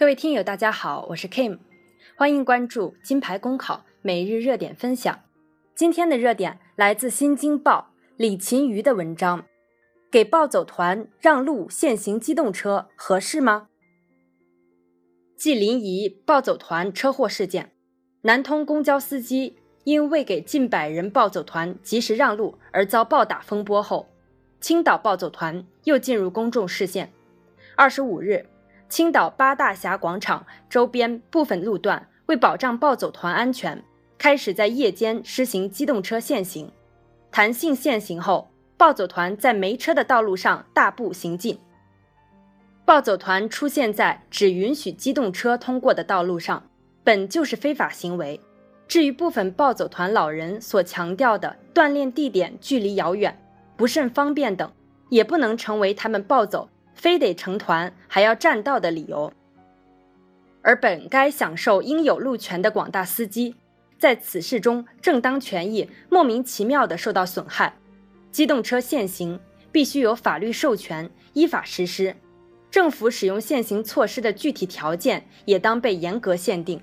各位听友，大家好，我是 Kim，欢迎关注金牌公考每日热点分享。今天的热点来自《新京报》李勤瑜的文章：给暴走团让路，限行机动车合适吗？继临沂暴走团车祸事件，南通公交司机因未给近百人暴走团及时让路而遭暴打风波后，青岛暴走团又进入公众视线。二十五日。青岛八大峡广场周边部分路段为保障暴走团安全，开始在夜间施行机动车限行。弹性限行后，暴走团在没车的道路上大步行进。暴走团出现在只允许机动车通过的道路上，本就是非法行为。至于部分暴走团老人所强调的锻炼地点距离遥远、不甚方便等，也不能成为他们暴走。非得成团还要占道的理由，而本该享受应有路权的广大司机，在此事中正当权益莫名其妙地受到损害。机动车限行必须有法律授权，依法实施。政府使用限行措施的具体条件也当被严格限定。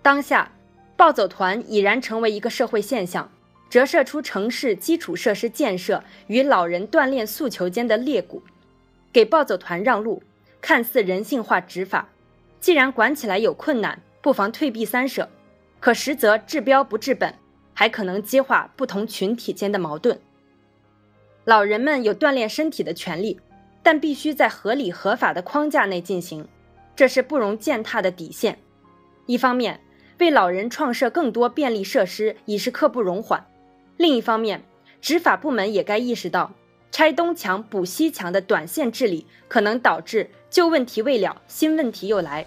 当下，暴走团已然成为一个社会现象。折射出城市基础设施建设与老人锻炼诉求间的裂谷，给暴走团让路，看似人性化执法，既然管起来有困难，不妨退避三舍，可实则治标不治本，还可能激化不同群体间的矛盾。老人们有锻炼身体的权利，但必须在合理合法的框架内进行，这是不容践踏的底线。一方面，为老人创设更多便利设施已是刻不容缓。另一方面，执法部门也该意识到，拆东墙补西墙的短线治理可能导致旧问题未了，新问题又来。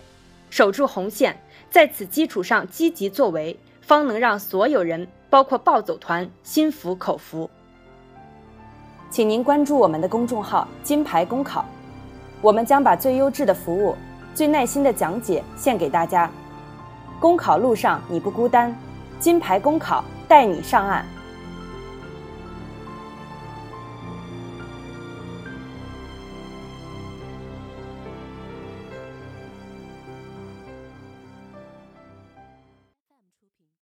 守住红线，在此基础上积极作为，方能让所有人，包括暴走团，心服口服。请您关注我们的公众号“金牌公考”，我们将把最优质的服务、最耐心的讲解献给大家。公考路上你不孤单，金牌公考带你上岸。